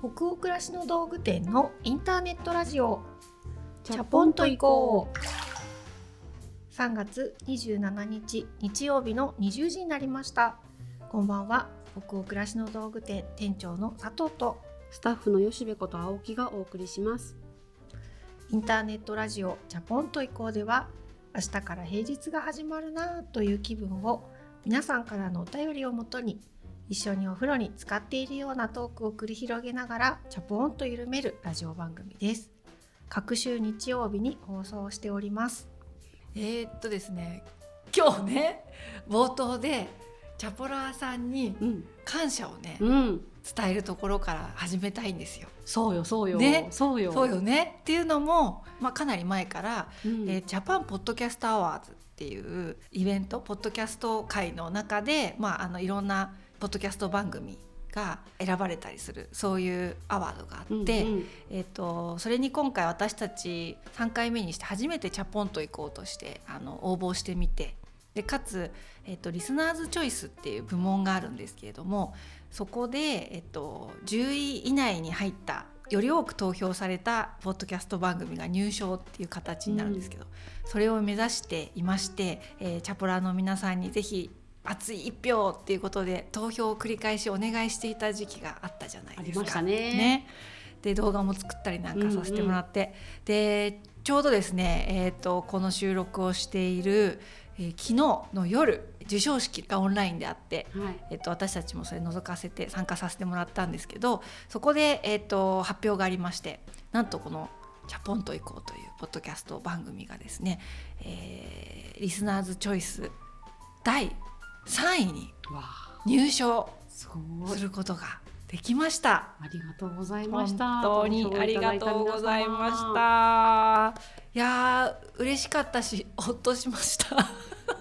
北欧暮らしの道具店のインターネットラジオ。チャポンと行こう。3月27日日曜日の20時になりました。こんばんは。北欧暮らしの道具店店長の佐藤と。スタッフの吉部こと青木がお送りします。インターネットラジオチャポンと行こうでは明日から平日が始まるなという気分を皆さんからのお便りをもとに一緒にお風呂に浸かっているようなトークを繰り広げながらチャポンと緩めるラジオ番組です。隔週日曜日に放送しております。えー、っとですね今日ね冒頭でチャポラーさんに感謝をね、うん、伝えるところから始めたいんですよ。そうよそうよ、ね、そうよ。そうよね？っていうのも、まあ、かなり前から、うん、えー、ジャパンポッドキャストアワーズっていうイベントポッドキャスト界の中で、まあ、あのいろんなポッドキャスト番組が選ばれたりするそういうアワードがあって、うんうん、えーと、それに今回私たち3回目にして初めてチャポンと行こうとしてあの応募してみてでかつ、えーと、リスナーズチョイスっていう部門があるんですけれどもそこで、えーと、10位以内に入ったより多く投票されたポッドキャスト番組が入賞っていう形になるんですけど、うん、それを目指していまして、えー、チャポラの皆さんにぜひ熱い一票っていうことで投票を繰り返しお願いしていた時期があったじゃないですか。ね。ね。で動画も作ったりなんかさせてもらって、うんうん、でちょうどですね、えーと、この収録をしている、えー、昨日の夜授賞式がオンラインであって、はい、えーと、私たちもそれ覗かせて参加させてもらったんですけどそこで、えーと、発表がありましてなんとこの「チャポンと行こう」というポッドキャスト番組がですね、えー、リスナーズチョイス第3位に入賞することができました。ありがとうございました。本当にありがとうございました。いや嬉しかったしほっとしました。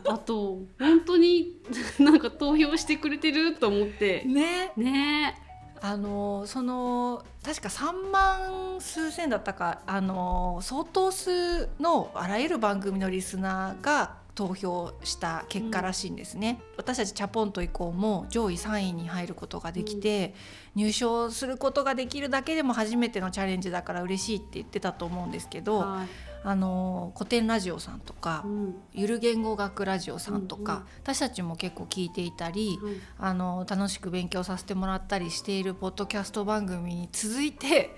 あと本当に なんか投票してくれてると思ってねねあのその確か3万数千だったかあの相当数のあらゆる番組のリスナーが投票した結果らしいんですね、うん、私たちチャポンと以降も上位3位に入ることができて、うん、入賞することができるだけでも初めてのチャレンジだから嬉しいって言ってたと思うんですけど、はい、あの古典ラジオさんとか、うん、ゆる言語学ラジオさんとか、うんうん、私たちも結構聞いていたり、あの楽しく勉強させてもらったりしているポッドキャスト番組に続いて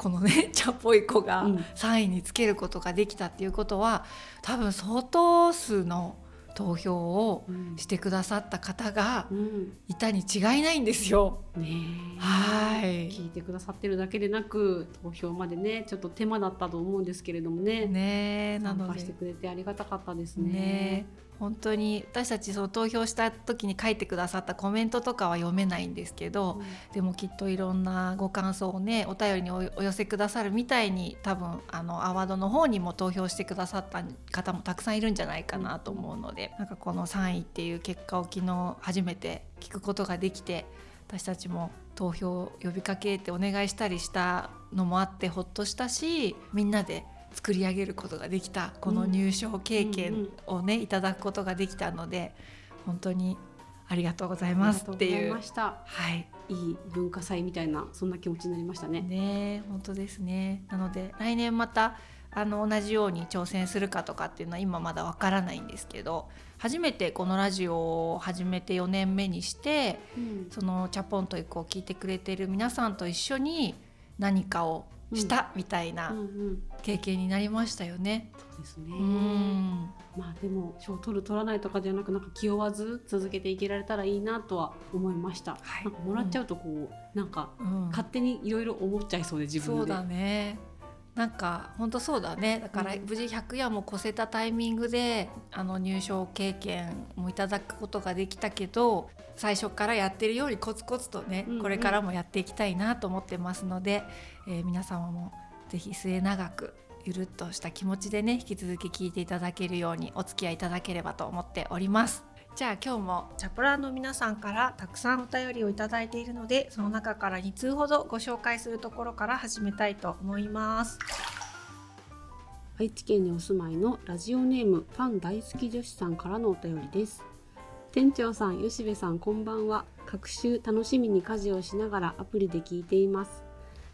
このね チャポイコが3位につけることができたっていうことは多分相当数の投票をしてくださった方がいたに違いないんですよ。うん、ねはい。聞いてくださってるだけでなく投票までねちょっと手間だったと思うんですけれどもね。ね参加してくれてありがたかったですね。ね本当に私たちその投票した時に書いてくださったコメントとかは読めないんですけど、うん、でもきっといろんなご感想をねお便りにお寄せくださるみたいに多分あのアワードの方にも投票してくださった方もたくさんいるんじゃないかなと思うので、うん、なんかこの3位っていう結果を昨日初めて聞くことができて私たちも投票を呼びかけてお願いしたりしたのもあってほっとしたしみんなで作り上げることができたこの入賞経験をね、いただくことができたので本当にありがとうございますっていう。はい、いい文化祭みたいなそんな気持ちになりましたね。ね本当ですね。なので来年またあの同じように挑戦するかとかっていうのは今まだわからないんですけど初めてこのラジオを始めて4年目にして、うん、そのチャポンと以降聞いてくれてる皆さんと一緒に何かをしたみたいな経験になりましたよね。そうですね、うん。まあでも賞取る取らないとかじゃなくなんか気負わず続けていけられたらいいなとは思いました。はい、なんかもらっちゃうとこう、うん、なん。か勝手にいろいろ思っちゃいそうで自分で。そうだねなんか本当そうだね。だから無事100夜も越せたタイミングであの入賞経験もいただくことができたけど最初からやってるよりコツコツとね、これからもやっていきたいなと思ってますので、えー、皆様も是非末永くゆるっとした気持ちでね引き続き聞いていただけるようにお付き合いいただければと思っております。じゃあ今日もチャプラーの皆さんからたくさんお便りをいただいているのでその中から2通ほどご紹介するところから始めたいと思います。愛知県にお住まいのラジオネームファン大好き女子さんからのお便りです。店長さん吉部さんこんばんは。各週楽しみに家事をしながらアプリで聞いています。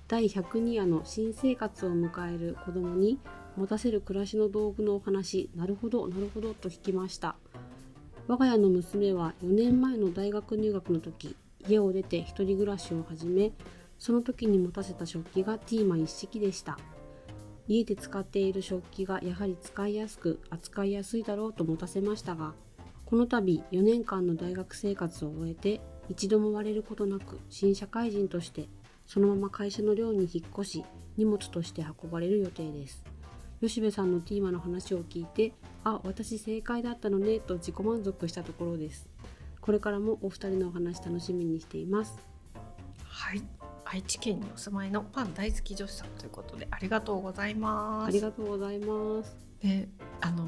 第102夜の新生活を迎える子供に持たせる暮らしの道具のお話なるほどなるほどと聞きました我が家の娘は4年前の大学入学の時家を出て一人暮らしを始めその時に持たせた食器がティーマ一式でした。家で使っている食器がやはり使いやすく扱いやすいだろうと持たせましたがこの度4年間の大学生活を終えて一度も割れることなく新社会人としてそのまま会社の寮に引っ越し荷物として運ばれる予定です。吉部さんのティーマの話を聞いてあ私正解だったのねと自己満足したところです。これからもお二人のお話楽しみにしています。はい。愛知県にお住まいのパン大好き女子さんということでありがとうございます。ありがとうございます。であの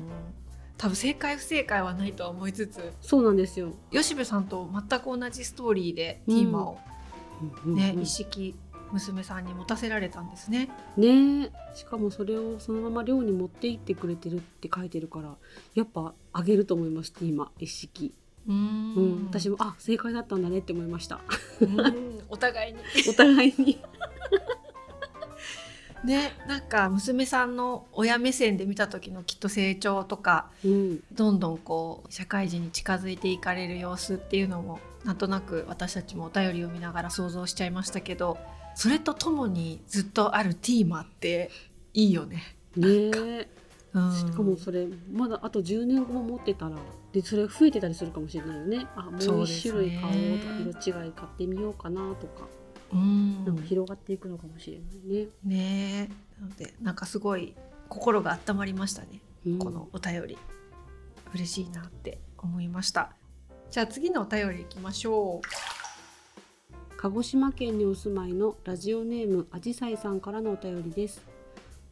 多分正解不正解はないとは思いつつそうなんですよ。吉部さんと全く同じストーリーでティーマをね、一式娘さんに持たせられたんですね。ねしかもそれをそのまま寮に持って行ってくれてるって書いてるからやっぱあげると思います今一式。うん。うん。私もあ正解だったんだねって思いました。お互いに。お互いに。ね、なんか娘さんの親目線で見た時のきっと成長とか、うん、どんどんこう社会人に近づいていかれる様子っていうのもなんとなく私たちもお便りを見ながら想像しちゃいましたけどそれとともにずっとあるティーマっていいよね。ねうん、しかもそれまだあと10年後も持ってたらでそれ増えてたりするかもしれないよね。あもう1種類買おうとか色違い買ってみようかなとか。うん。なんか広がっていくのかもしれないね。ねなのでなんかすごい心が温まりましたね、うん、このお便り。嬉しいなって思いました。じゃあ次のお便りいきましょう鹿児島県にお住まいのラジオネームあじさいさんからのお便りです。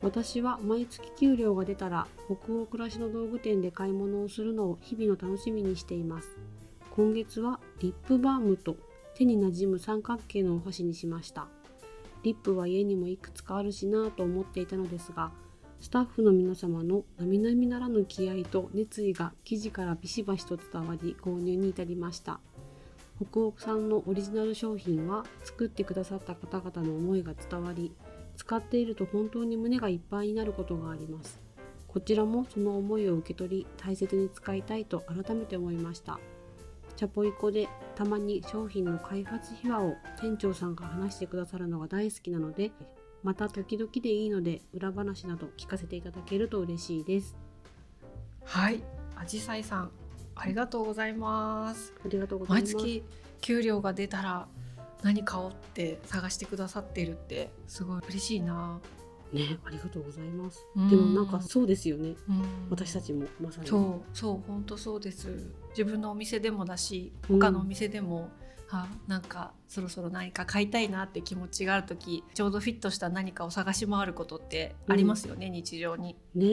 私は毎月給料が出たら北欧暮らしの道具店で買い物をするのを日々の楽しみにしています。今月はリップバームと手になじむ三角形のお箸にしました。リップは家にもいくつかあるしなぁと思っていたのですがスタッフの皆様の並々ならぬ気合と熱意が生地からビシバシと伝わり購入に至りました。北欧産のオリジナル商品は作ってくださった方々の思いが伝わり使っていると本当に胸がいっぱいになることがあります。こちらもその思いを受け取り大切に使いたいと改めて思いました。チャポイコでたまに商品の開発秘話を店長さんが話してくださるのが大好きなのでまた時々でいいので裏話など聞かせていただけると嬉しいです。はいあじさいさん。ありがとうございますありがとうございます毎月給料が出たら何買おうって探してくださっているってすごい嬉しいなね、ありがとうございます。でもなんかそうですよね。私たちもまさに。そう、そう本当そうです。自分のお店でもだし、他のお店でも、はなんかそろそろ何か買いたいなって気持ちがある時ちょうどフィットした何かを探し回ることってありますよね、うん、日常に。ね。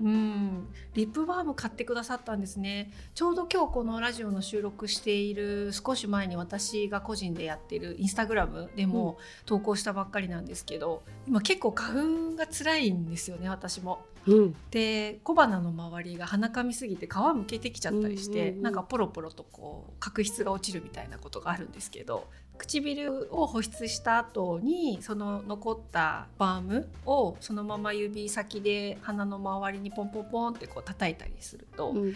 うん。リップバーム買ってくださったんですね。ちょうど今日このラジオの収録している少し前に私が個人でやってるインスタグラムでも投稿したばっかりなんですけど、今結構花粉が辛いんですよね私も。うん、で小鼻の周りが鼻かみすぎて皮むけてきちゃったりして、うんうんうん、なんかポロポロとこう角質が落ちるみたいなことがあるんですけど唇を保湿した後にその残ったバームをそのまま指先で鼻の周りにポンポンポンってこう叩いたりすると、うんうん、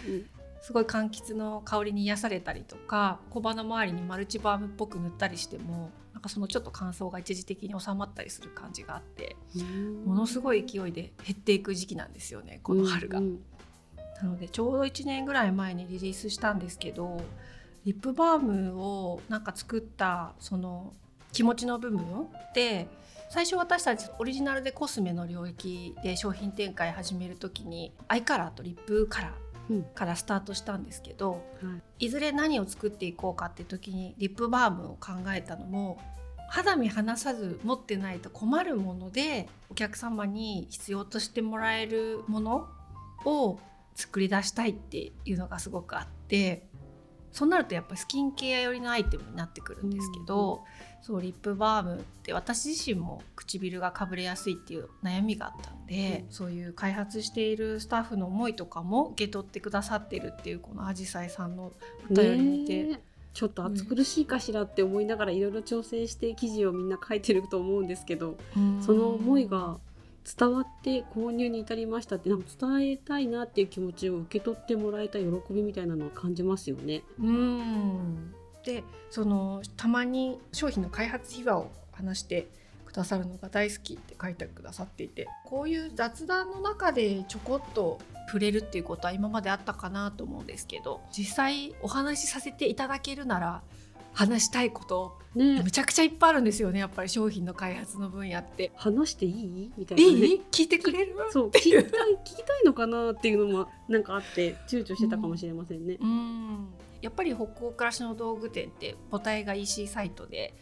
すごい柑橘の香りに癒されたりとか小鼻周りにマルチバームっぽく塗ったりしてもなんかそのちょっと乾燥が一時的に収まったりする感じがあってものすごい勢いで減っていく時期なんですよねこの春が。うんうん、なのでちょうど1年ぐらい前にリリースしたんですけどリップバームをなんか作ったその気持ちの部分で最初私たちオリジナルでコスメの領域で商品展開始める時にアイカラーとリップカラーからスタートしたんですけど、うんはい、いずれ何を作っていこうかって時にリップバームを考えたのも肌身離さず持ってないと困るものでお客様に必要としてもらえるものを作り出したいっていうのがすごくあってそうなるとやっぱスキンケア寄りのアイテムになってくるんですけど、うん、そうリップバームって私自身も唇がかぶれやすいっていう悩みがあったんで、うん、そういう開発しているスタッフの思いとかも受け取ってくださってるっていうこのあじさいさんのお便り見て、ちょっと暑苦しいかしらって思いながらいろいろ調整して記事をみんな書いてると思うんですけど、その思いが伝わって購入に至りましたってなんか伝えたいなっていう気持ちを受け取ってもらえた喜びみたいなのを感じますよね。うんでそのたまに商品の開発秘話を話してくださるのが大好きって書いてくださっていてこういう雑談の中でちょこっと触れるっていうことは今まであったかなと思うんですけど実際お話しさせていただけるなら話したいことね、めちゃくちゃいっぱいあるんですよねやっぱり商品の開発の分野って。話していい？みたいな、ね、いい？聞いてくれる？そう聞きたい聞きたいのかなっていうのもなんかあって躊躇してたかもしれませんね。うんやっぱり北欧暮らしの道具店って母体が EC サイトで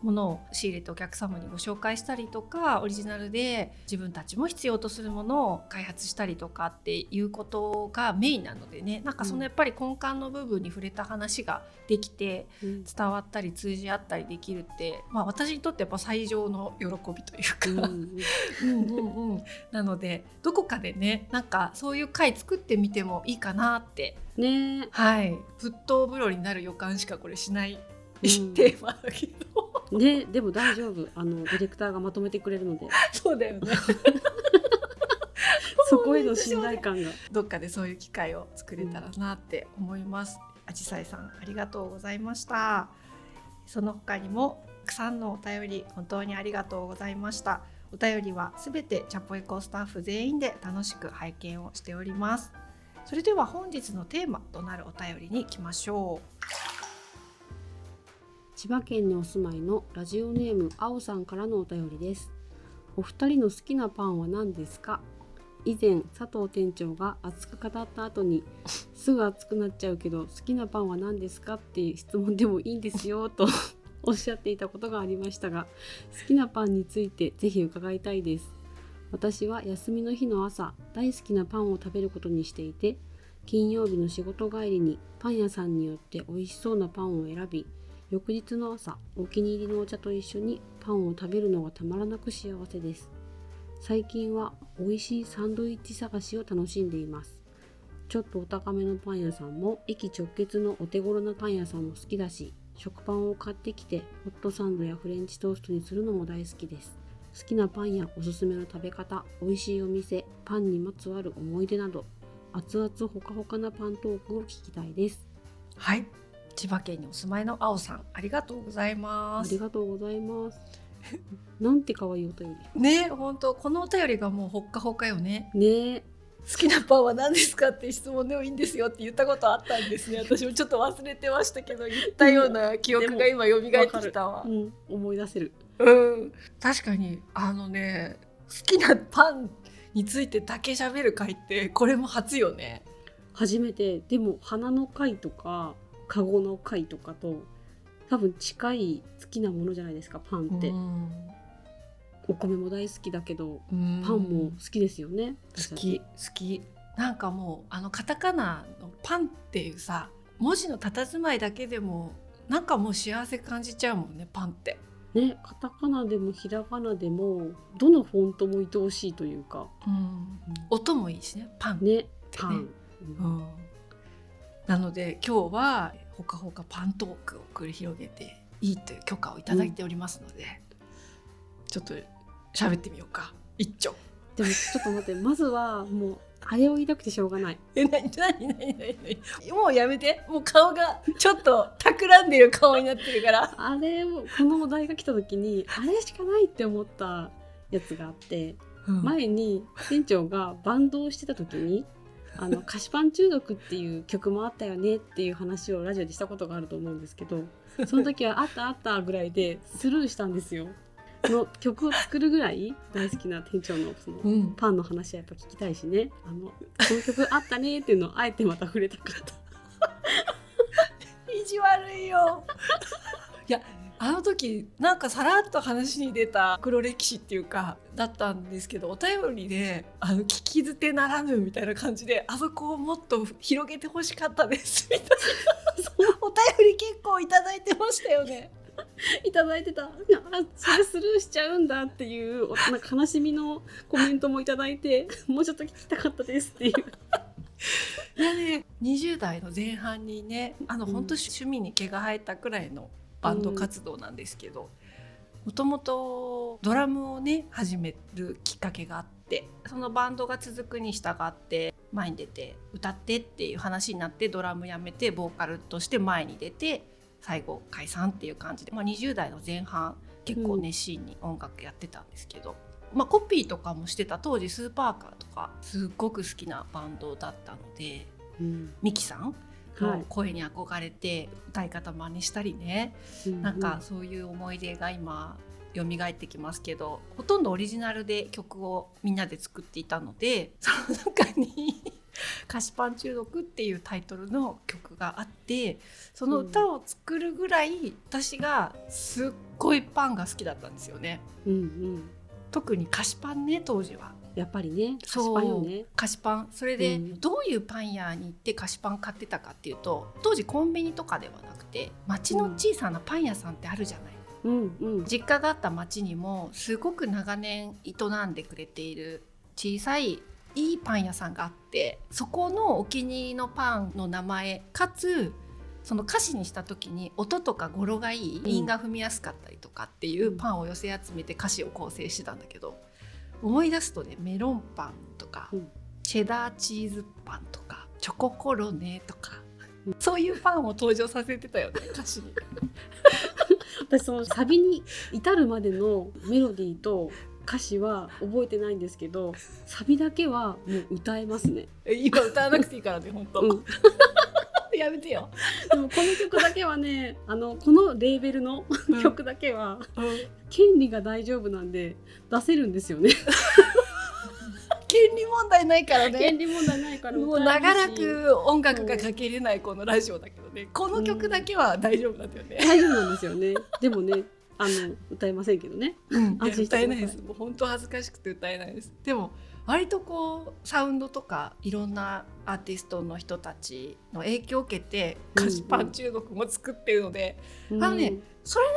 物を仕入れてお客様にご紹介したりとかオリジナルで自分たちも必要とするものを開発したりとかっていうことがメインなのでね。なんかそのやっぱり根幹の部分に触れた話ができて伝わったり通じ合ったりできるって、まあ、私にとってやっぱ最上の喜びというか。なのでどこかでねなんかそういう回作ってみてもいいかなってね。はい。沸騰風呂になる予感しかこれしない、うん、テーマだけど。ねでも大丈夫。あのディレクターがまとめてくれるので。そうだよね。そこへの信頼感が。どっかでそういう機会を作れたらなって思います、あじさいさんありがとうございました。その他にもたくさんのお便り本当にありがとうございました。お便りはすべてチャポエコスタッフ全員で楽しく拝見をしておりますそれでは本日のテーマとなるお便りに行きましょう。千葉県にお住まいのラジオネームあおさんからのお便りです。お二人の好きなパンは何ですか？以前佐藤店長が熱く語った後にすぐ熱くなっちゃうけど好きなパンは何ですか？っていう質問でもいいんですよ。とおっしゃっていたことがありましたが好きなパンについてぜひ伺いたいです私は休みの日の朝大好きなパンを食べることにしていて金曜日の仕事帰りにパン屋さんによって美味しそうなパンを選び翌日の朝お気に入りのお茶と一緒にパンを食べるのがたまらなく幸せです。最近は美味しいサンドイッチ探しを楽しんでいます。ちょっとお高めのパン屋さんも駅直結のお手頃なパン屋さんも好きだし食パンを買ってきてホットサンドやフレンチトーストにするのも大好きです。好きなパンやおすすめの食べ方、美味しいお店、パンにまつわる思い出など、熱々ほかほかなパントークを聞きたいです。はい。千葉県にお住まいのあおさん、ありがとうございます。ありがとうございます。なんて可愛いお便り。ね、本当このお便りがもうほっかほかよね。ね。好きなパンは何ですかって質問でもいいんですよって言ったことあったんですね 私もちょっと忘れてましたけど言ったような記憶が今蘇ってきたわ、うん、思い出せるうん。確かにあのね好きなパンについてだけ喋る回ってこれも初よね。初めて。でも花の回とかカゴの回とかと多分近い好きなものじゃないですかパンって、お米も大好きだけどパンも好きですよね。好き好き。なんかもうあのカタカナのパンっていうさ文字の佇まいだけでもなんかもう幸せ感じちゃうもんねパンってねカタカナでもひらがなでもどのフォントも愛おしいというか、うん、音もいいしね。パンね。ねパン、うん、なので今日はほかほかパントークを繰り広げていいという許可をいただいておりますので、うん、ちょっと喋ってみようか。一丁。でもちょっと待ってまずはもうあれを言いたくてしょうがない。え、なになになになにもうやめて。もう顔がちょっと企んでる顔になってるから。あれを、このお題が来た時に、あれしかないって思ったやつがあって、うん、前に店長がバンドをしてた時に、あの菓子パン中毒っていう曲もあったよねっていう話をラジオでしたことがあると思うんですけどその時はあったあったぐらいでスルーしたんですよ。の曲を作るぐらい大好きな店長のその、パンの話はやっぱ聞きたいしね。あのこの曲あったねっていうのをあえてまた触れたかった意地悪いよ。いやあの時なんかさらっと話に出た黒歴史っていうかだったんですけどお便りであの聞き捨てならぬみたいな感じであそこをもっと広げてほしかったですみたいな。お便り結構いただいてましたよね。いただいてた。あそれスルーしちゃうんだっていうなんか悲しみのコメントもいただいてもうちょっと聞きたかったですっていう。いやね20代の前半にねあの、うん、本当趣味に毛が生えたくらいのバンド活動なんですけどもともとドラムをね始めるきっかけがあってそのバンドが続くに従って前に出て歌ってっていう話になってドラムやめてボーカルとして前に出て最後解散っていう感じで、まあ、20代の前半結構熱心に音楽やってたんですけど、うん、まあ、コピーとかもしてた当時スーパーカーとかすっごく好きなバンドだったので、うん、ミキさんの声に憧れて歌い方真似したりね、はい、なんかそういう思い出が今蘇ってきますけどほとんどオリジナルで曲をみんなで作っていたのでその中に 菓子パン中毒っていうタイトルの曲があってその歌を作るぐらい私がすっごいパンが好きだったんですよね。うんうん、特に菓子パンね当時は。やっぱりね菓子パンよね。菓子パン。それで、どういうパン屋に行って菓子パン買ってたかっていうと当時コンビニとかではなくて町の小さなパン屋さんってあるじゃない、うんうん、実家があった町にもすごく長年営んでくれている小さいいいパン屋さんがあってそこのお気に入りのパンの名前かつその歌詞にした時に音とか語呂がいい韻が踏みやすかったりとかっていうパンを寄せ集めて歌詞を構成してたんだけど思い出すとねメロンパンとか、チェダーチーズパンとかチョココロネとか、そういうパンを登場させてたよね歌詞に。私そのサビに至るまでのメロディーと歌詞は覚えてないんですけどサビだけはもう歌えますね。今歌わなくていいからね本当、うん、やめてよ。でもこの曲だけはねあのこのレーベルの曲だけは、うん、権利が大丈夫なんで出せるんですよね。権利問題ないからね。権利問題ないからもう長らく音楽がかけれないこのラジオだけどね。この曲だけは大丈夫なんだよね、大丈夫なんですよね。でもねあの歌えませんけどね。うん、歌えないです。もう本当恥ずかしくて歌えないです。でも割とこうサウンドとかいろんなアーティストの人たちの影響を受けて菓子パン中毒も作ってるので、うんうん、あのねそれな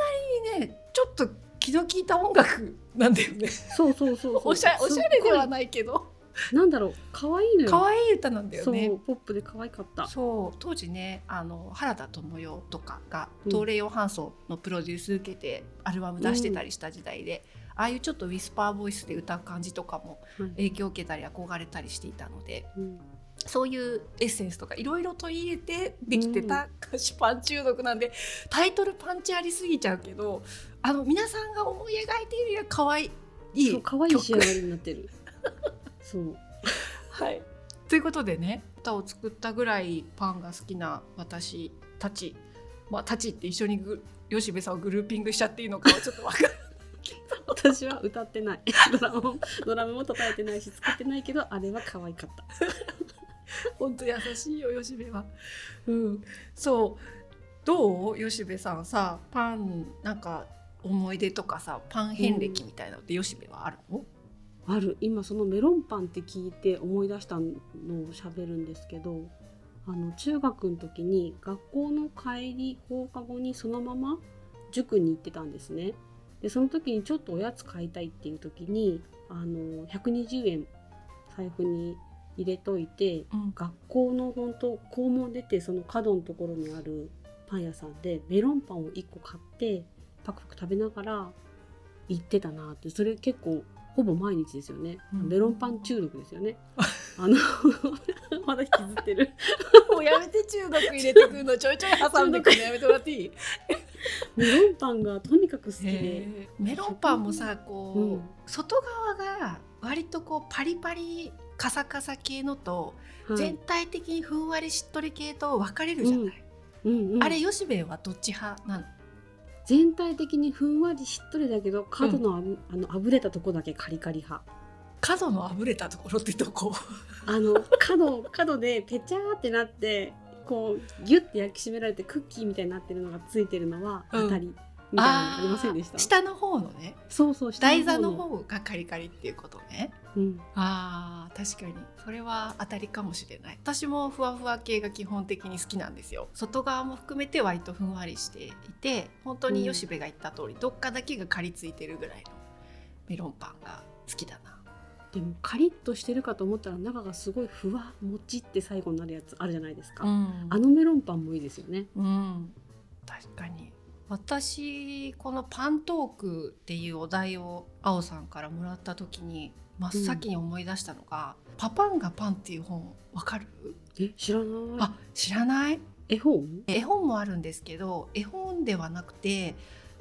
りにねちょっと気の利いた音楽なんだよね。そうそうそう おしゃおしゃれではないけど。なんだろう可愛いのよ。可愛い歌なんだよね。ポップで可愛かった。そう当時ねあの原田知世とかが東レヨハンソンのプロデュース受けてアルバム出してたりした時代で、うん、ああいうちょっとウィスパーボイスで歌う感じとかも影響を受けたり憧れたりしていたので、うん、そういうエッセンスとかいろいろ取り入れてできてた菓子パン中毒なんで、タイトルパンチありすぎちゃうけどあの皆さんが思い描いているより可愛い可愛い仕上がりになってる そう。はい。ということでね歌を作ったぐらいパンが好きな私たちまあたちって一緒にぐ吉部さんをグルーピングしちゃっていいのかはちょっと分からない私は歌ってない。ドラムもドラムも叩いてないし作ってないけどあれは可愛かった。本当優しいよ吉部は。うん。そう。どう？吉部さんさパンなんか思い出とかさパン遍歴みたいなのって吉部はあるの、ある今そのメロンパンって聞いて思い出したのを喋るんですけどあの中学の時に学校の帰り放課後にそのまま塾に行ってたんですね。でその時にちょっとおやつ買いたいっていう時にあの120円財布に入れといて、うん、学校の本当校門出てその角のところにあるパン屋さんでメロンパンを1個買ってパクパク食べながら行ってたなってそれ結構ほぼ毎日ですよね、うん、メロンパン中毒ですよね。あの まだ引きずってる。もうやめて中毒入れてくるのちょいちょい挟んでくるのやめてもらっていい？メロンパンがとにかく好きで。メロンパンもさこう、うん、外側が割とこうパリパリカサカサ系のと、はい、全体的にふんわりしっとり系と分かれるじゃない、うん。うんうん、あれ吉兵衛はどっち派なの？全体的にふんわりしっとりだけど角のあ,、うん、あのあぶれたとこだけカリカリ派。角のあぶれたところってどこ？あの角角でペチャーってなってこうギュッて焼き締められてクッキーみたいになってるのがついてるのは当たり、うんみたいなのありませんでした？下の方のね。そうそう台座の方がカリカリっていうことね、うん、あ確かに。それは当たりかもしれない。私もふわふわ系が基本的に好きなんですよ。外側も含めて割とふんわりしていて本当に吉部が言った通り、うん、どっかだけがかりついてるぐらいのメロンパンが好きだな。でもカリッとしてるかと思ったら中がすごいふわもちって最後になるやつあるじゃないですか、うん、あのメロンパンもいいですよね、うん、確かに私このパントークっていうお題を青さんからもらった時に真っ先に思い出したのが「うん、パパンがパン」っていう本わかる？え知らない？あ知らない？絵本？絵本もあるんですけど絵本ではなくて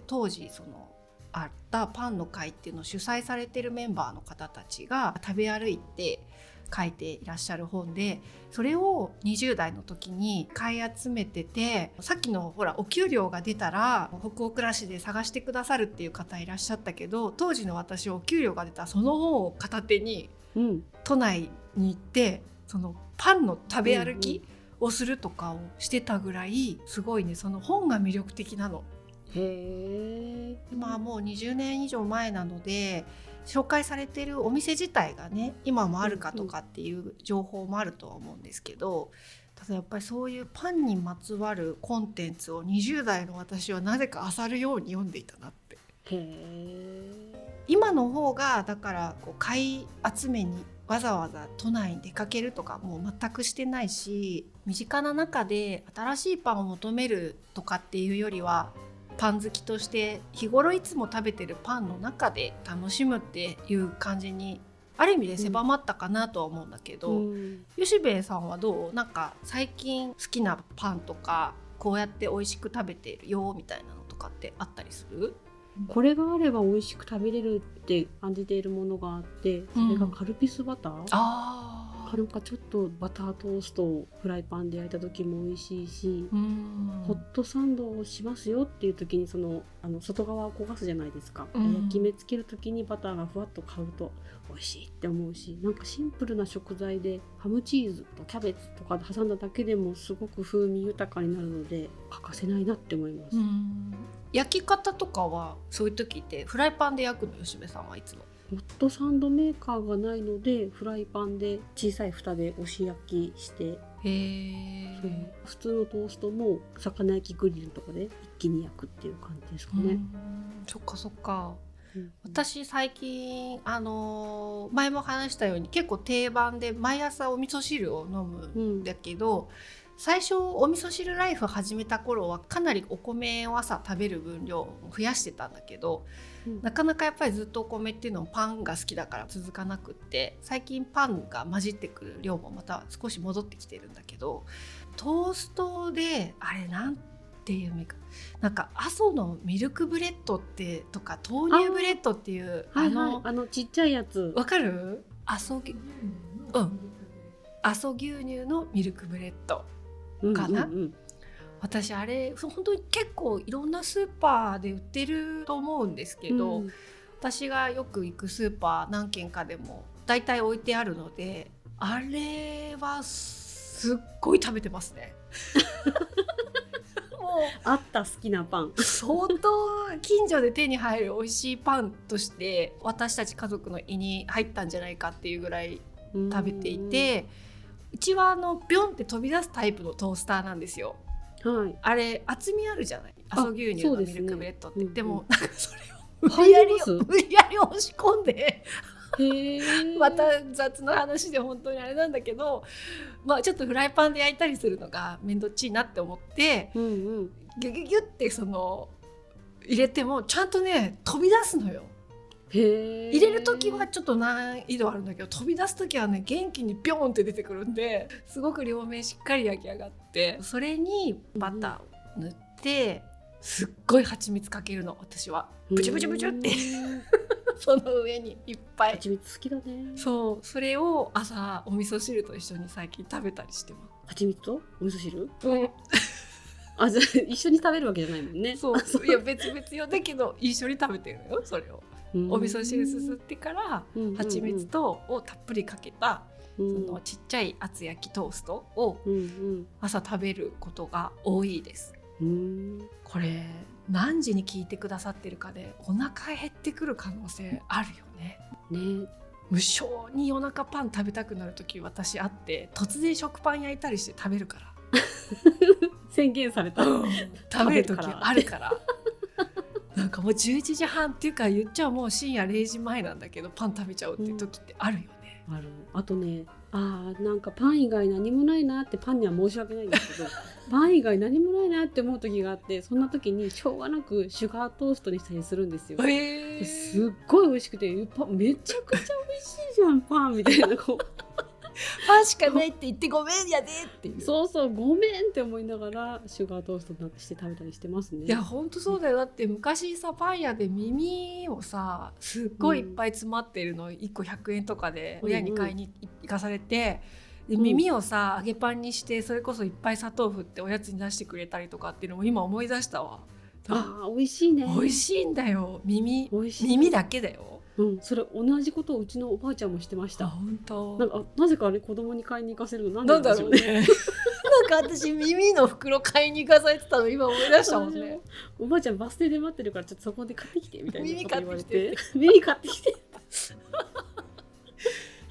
当時そのあったパンの会っていうのを主催されてるメンバーの方たちが食べ歩いて書いていらっしゃる本でそれを20代の時に買い集めててさっきのほらお給料が出たら北欧暮らしで探してくださるっていう方いらっしゃったけど当時の私お給料が出たその本を片手に、都内に行ってそのパンの食べ歩きをするとかをしてたぐらいすごいねその本が魅力的なの。へまあもう20年以上前なので紹介されてるお店自体がね今もあるかとかっていう情報もあるとは思うんですけどただやっぱりそういうパンにまつわるコンテンツを20代の私はなぜか漁るように読んでいたなって。今の方がだからこう買い集めにわざわざ都内に出かけるとかもう全くしてないし身近な中で新しいパンを求めるとかっていうよりはパン好きとして日頃いつも食べてるパンの中で楽しむっていう感じにある意味で狭まったかなとは思うんだけど、うん、吉兵衛さんはどう？なんか最近好きなパンとかこうやって美味しく食べてるよみたいなのとかってあったりする？これがあれば美味しく食べれるって感じているものがあってそれがカルピスバター、うん、あなんかちょっとバタートーストをフライパンで焼いた時も美味しいしホットサンドをしますよっていう時にそのあの外側を焦がすじゃないですか、うん、焼き目つける時にバターがふわっと買うと美味しいって思うしなんかシンプルな食材でハムチーズとキャベツとかで挟んだだけでもすごく風味豊かになるので欠かせないなって思います。焼き方とかはそういう時ってフライパンで焼くの？吉部さんはいつもホットサンドメーカーがないのでフライパンで小さい蓋で押し焼きして。へ普通のトーストも魚焼きグリルとかで一気に焼くっていう感じですかね。そっかそっか、うん、私最近あのー、前も話したように結構定番で毎朝お味噌汁を飲むんだけど、うん。最初お味噌汁ライフ始めた頃はかなりお米を朝食べる分量を増やしてたんだけど、うん、なかなかやっぱりずっとお米っていうのもパンが好きだから続かなくって最近パンが混じってくる量もまた少し戻ってきてるんだけどトーストであれなんていうメかなんか阿蘇のミルクブレッドってとか豆乳ブレッドっていうあの、はいはい、あのちっちゃいやつ。わかる？阿蘇牛。うん。阿蘇牛乳のミルクブレッドかな、うんうんうん、私あれ本当に結構いろんなスーパーで売ってると思うんですけど、うん、私がよく行くスーパー何軒かでも大体置いてあるのであれはすっごい食べてますね。もうあった好きなパン相当近所で手に入る美味しいパンとして私たち家族の胃に入ったんじゃないかっていうぐらい食べていて。うちはあのビョンって飛び出すタイプのトースターなんですよ。はい、あれ厚みあるじゃない？阿蘇牛乳のミルクブレッドって。で,、ね。でもなんかそれを無理やり無理やり押し込んで また雑な話で本当にあれなんだけど、まあ、ちょっとフライパンで焼いたりするのが面倒っちいなって思って、うんうん、ギュギュギュってその入れてもちゃんとね飛び出すのよ。入れる時はちょっと難易度あるんだけど飛び出す時はね元気にビョーンって出てくるんですごく両面しっかり焼き上がってそれにバターを塗って、すっごい蜂蜜かけるの私は。ブチュブチュブチュって。その上にいっぱい。蜂蜜好きだね。そう。それを朝お味噌汁と一緒に最近食べたりしてます。蜂蜜と？お味噌汁？うん。あじゃ一緒に食べるわけじゃないもんね。そう。いや別々よ。だけど一緒に食べてるのよそれをお味噌汁すすってから蜂蜜とをたっぷりかけたそのちっちゃい厚焼きトーストを朝食べることが多いです。これ何時に聞いてくださってるかでお腹減ってくる可能性あるよね。ね。無性に夜中パン食べたくなる時私あって突然食パン焼いたりして食べるから。宣言された、食べる時あるからなんかもう11時半っていうか言っちゃうもう深夜0時前なんだけどパン食べちゃうっていう時ってあるよね。うん、あるあとねあーなんかパン以外何もないなってパンには申し訳ないんですけど パン以外何もないなって思う時があってそんな時にしょうがなくシュガートーストにしたりするんですよ。えー、すっごい美味しくてパめちゃくちゃ美味しいじゃんパンみたいなこうパンしかないって言ってごめんやでっていう。そうそうごめんって思いながらシュガートーストになってして食べたりしてますね。いやほんとそうだよ。だって昔さパン屋で耳をさすっごいいっぱい詰まってるの。1個100円とかで親に買いに行かされて、で耳をさ揚げパンにしてそれこそいっぱい砂糖振っておやつに出してくれたりとかっていうのも今思い出したわ。あ美味しいね。美味しいんだよ。耳耳だけだようん、それ同じことをうちのおばあちゃんもしてました。本当なんかなぜかあれ子供に買いに行かせるの？なんだろうね。なんか私耳の袋買いに行かされてたの今思い出したもんね。おばあちゃんバス停で待ってるからちょっとそこで買ってきてみたいな耳買ってきて。耳買ってきて。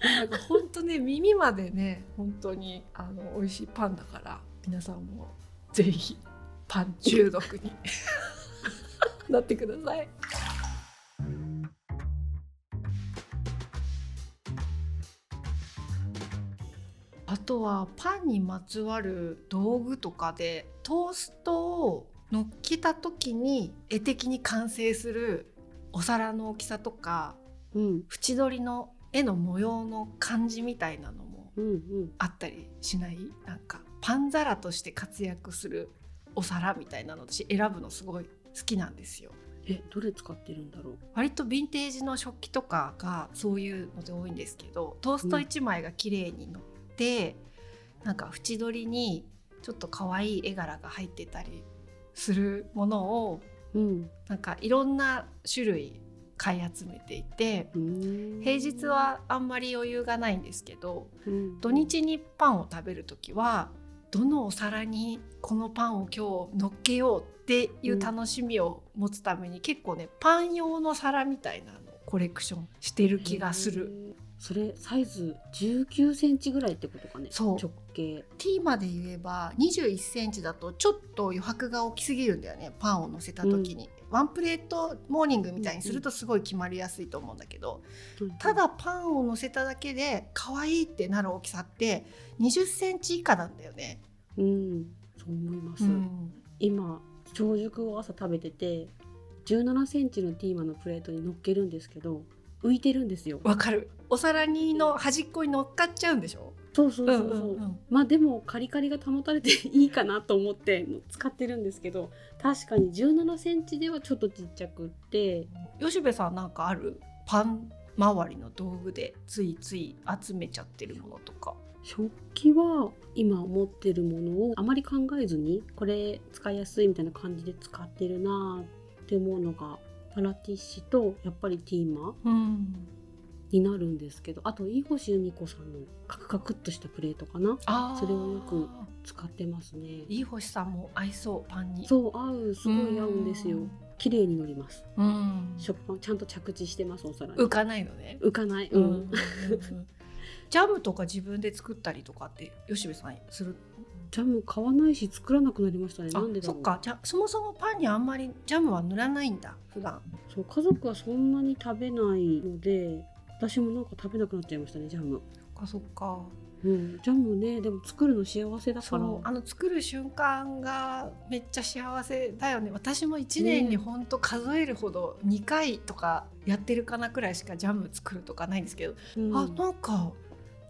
なんか本当ね耳までね本当にあの美味しいパンだから皆さんもぜひパン中毒になってください。あとはパンにまつわる道具とかでトーストを乗っけた時に絵的に完成するお皿の大きさとか、うん、縁取りの絵の模様の感じみたいなのもあったりしない、うんうん、なんかパン皿として活躍するお皿みたいなの私選ぶのすごい好きなんですよ。えどれ使ってるんだろう？割とヴィンテージの食器とかがそういうので多いんですけどトースト1枚が綺麗に乗って、うん、なんか縁取りにちょっと可愛い絵柄が入ってたりするものを、うん、なんかいろんな種類買い集めていて平日はあんまり余裕がないんですけど、うん、土日にパンを食べる時はどのお皿にこのパンを今日乗っけようっていう楽しみを持つために、うん、結構ねパン用の皿みたいなのコレクションしてる気がする。それサイズ19センチぐらいってことかね？そう。直径。T まで言えば21センチだとちょっと余白が大きすぎるんだよねパンを乗せた時に、うん、ワンプレートモーニングみたいにするとすごい決まりやすいと思うんだけど、うん、ただパンを乗せただけで可愛いってなる大きさって20センチ以下なんだよね。うん、そう思います、うん、今朝食を朝食べてて17センチのティーマのプレートに乗っけるんですけど浮いてるんですよ。わかる。お皿にの端っこに乗っかっちゃうんでしょ？そうそうそうそう,、うんうんうん、まあでもカリカリが保たれていいかなと思って使ってるんですけど確かに17センチではちょっとちっちゃくって。吉部さんなんかある？パン周りの道具でついつい集めちゃってるものとか。食器は今持ってるものをあまり考えずにこれ使いやすいみたいな感じで使ってるなって思うのがパラティッシュとやっぱりティーマになるんですけど、あと飯星由美子さんのカクカクっとしたプレートかな。それをよく使ってますね。飯星さんも合いそうパンに。そう合うすごい合うんですよ。綺麗に乗ります。うん。食パンちゃんと着地してますお皿に。浮かないのね。浮かない、うん、うん、ジャムとか自分で作ったりとかって吉部さんする？ジャム買わないし作らなくなりましたね。なんでそっか。じゃそもそもパンにあんまりジャムは塗らないんだ普段。そう家族はそんなに食べないので私もなんか食べなくなっちゃいましたねジャム。そっかそっか。うん、ジャムねでも作るの幸せだから。あの作る瞬間がめっちゃ幸せだよね。私も1年にほんと数えるほど2回とかやってるかなくらいしかジャム作るとかないんですけど、うん、あなんか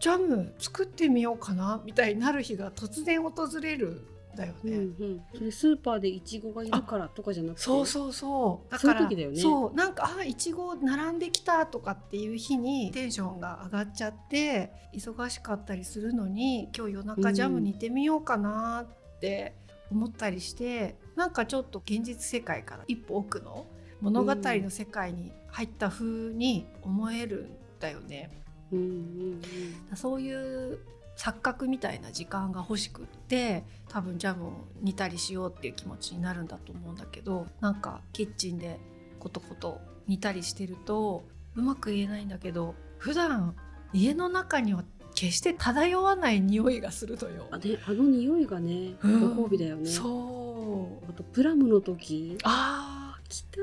ジャム作ってみようかなみたいになる日が突然訪れるだよね、うんうん、それスーパーでいちごがいるからとかじゃなくて？そうそうそう。だからそう,、ね、なんかあいちご並んできたとかっていう日にテンションが上がっちゃって忙しかったりするのに今日夜中ジャム煮てみようかなって思ったりして、うん、なんかちょっと現実世界から一歩奥の物語の世界に入った風に思えるんだよね。うんうんうん、そういう錯覚みたいな時間が欲しくって多分ジャムを煮たりしようっていう気持ちになるんだと思うんだけどなんかキッチンでコトコト煮たりしてるとうまく言えないんだけど普段家の中には決して漂わない匂いがするのよ。あね、あの匂いがね、ご褒美だよね。そう。あとプラムの時、ああ来た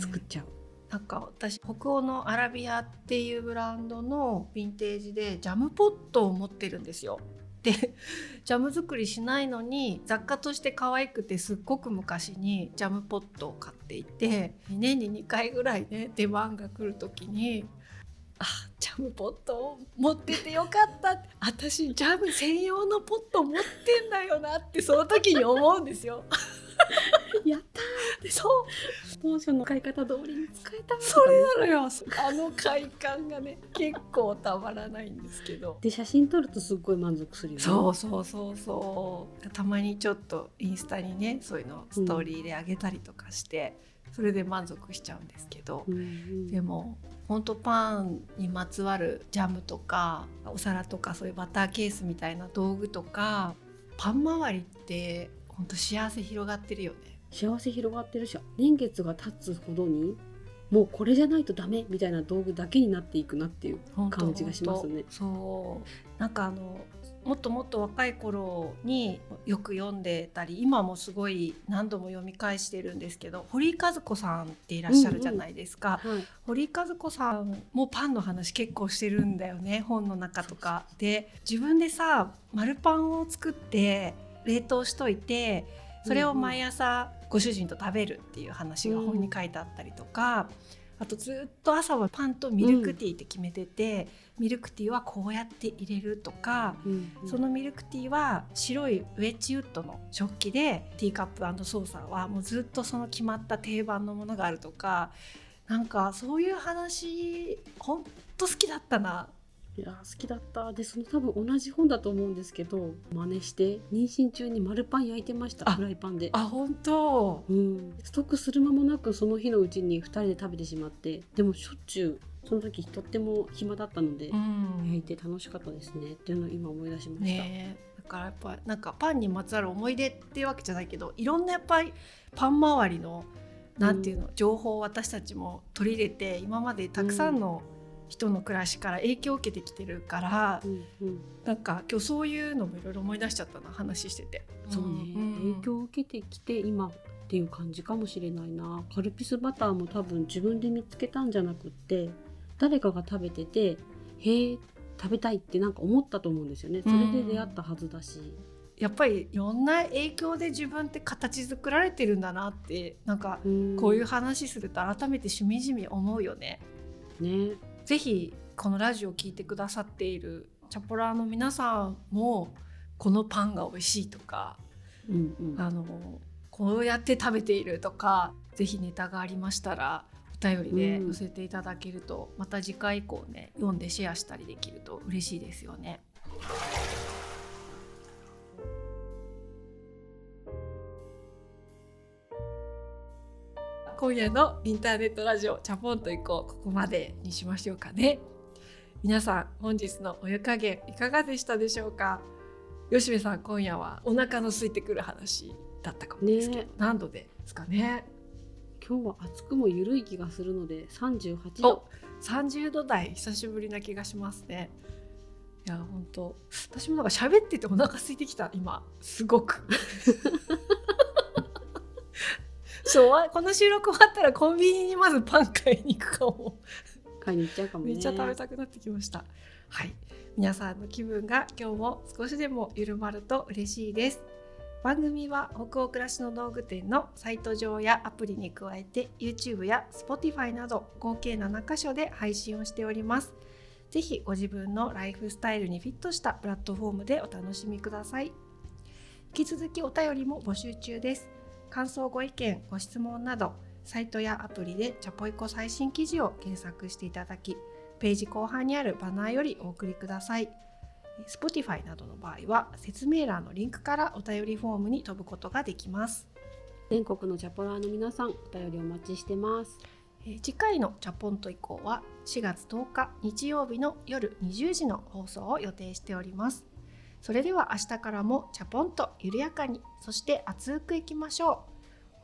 作っちゃう。なんか私北欧のアラビアっていうブランドのヴィンテージでジャムポットを持ってるんですよ。で ジャム作りしないのに雑貨として可愛くてすっごく昔にジャムポットを買っていて年に2回ぐらいね出番が来る時にあジャムポットを持っててよかった。私ジャム専用のポット持ってんだよなってその時に思うんですよ。やったー。そう。当初の使い方通りに使えたそれなのよ。あの快感がね結構たまらないんですけど。で写真撮るとすっごい満足するよね。そうそうそうそう。たまにちょっとインスタにねそういうのストーリーであげたりとかして、うん、それで満足しちゃうんですけど、うんうん、でもほんとパンにまつわるジャムとかお皿とかそういうバターケースみたいな道具とかパン周りってほんと幸せ広がってるよね。幸せ広がってるし年月が経つほどにもうこれじゃないとダメみたいな道具だけになっていくなっていう感じがしますね。そう。なんかあのもっともっと若い頃によく読んでたり今もすごい何度も読み返してるんですけど堀井和子さんっていらっしゃるじゃないですか、うんうんはい、堀井和子さんもパンの話結構してるんだよね本の中とか。で自分でさ丸パンを作って冷凍しといてそれを毎朝ご主人と食べるっていう話が本に書いてあったりとか、あとずっと朝はパンとミルクティーって決めてて、ミルクティーはこうやって入れるとか、そのミルクティーは白いウェッジウッドの食器でティーカップソーサーはもうずっとその決まった定番のものがあるとかなんかそういう話ほんと好きだったな。いや好きだった。でその多分同じ本だと思うんですけど真似して妊娠中に丸パン焼いてました。フライパンで。あ本当。うん。ストックする間もなくその日のうちに2人で食べてしまってでもしょっちゅうその時とっても暇だったので、うん、焼いて楽しかったですね。っていうのを今思い出しました、ね、だからやっぱなんかパンにまつわる思い出っていうわけじゃないけどいろんなやっぱりパン周りのなんていうの、うん、情報を私たちも取り入れて今までたくさんの、うん。人の暮らしから影響を受けてきてるから、うんうん、なんか今日そういうのもいろいろ思い出しちゃったな話してて。そうね、うん、影響を受けてきて今っていう感じかもしれないな。カルピスバターも多分自分で見つけたんじゃなくって誰かが食べててへえ食べたいってなんか思ったと思うんですよね。それで出会ったはずだし。やっぱりいろんな影響で自分って形作られてるんだなってなんかこういう話すると改めてしみじみ思うよね。ね。ぜひこのラジオを聴いてくださっているチャポラーの皆さんもこのパンが美味しいとか、うんうん、あのこうやって食べているとかぜひネタがありましたらお便りで載せていただけると、うん、また次回以降ね読んでシェアしたりできると嬉しいですよね。今夜のインターネットラジオチャポンと行こうここまでにしましょうかね。皆さん本日のお湯加減いかがでしたでしょうか？吉部さん今夜はお腹の空いてくる話だったかもですけど、ね、何度ですかね？今日は暑くも緩い気がするので38度。30度台久しぶりな気がしますね。いや本当。私もなんか喋っててお腹空いてきた今。すごく。そうこの収録終わったらコンビニにまずパン買いに行くかも。買いに行っちゃうかも、ね、めっちゃ食べたくなってきました。はい。皆さんの気分が今日も少しでも緩まると嬉しいです番組は北欧暮らしの道具店のサイト上やアプリに加えて YouTube や Spotify など合計7カ所で配信をしております。ぜひご自分のライフスタイルにフィットしたプラットフォームでお楽しみください。引き続きお便りも募集中です。感想ご意見ご質問などサイトやアプリでチャポイコ最新記事を検索していただきページ後半にあるバナーよりお送りください。Spotify などの場合は説明欄のリンクからお便りフォームに飛ぶことができます。全国のチャポラーの皆さんお便りお待ちしてます。次回のチャポンと以降は4月10日日曜日の夜20時の放送を予定しております。それでは明日からもチャポンと緩やかにそして熱くいきましょ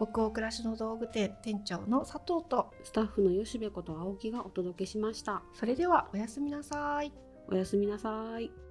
う。北欧暮らしの道具店店長の佐藤とスタッフの吉部こと青木がお届けしました。それではおやすみなさい。おやすみなさい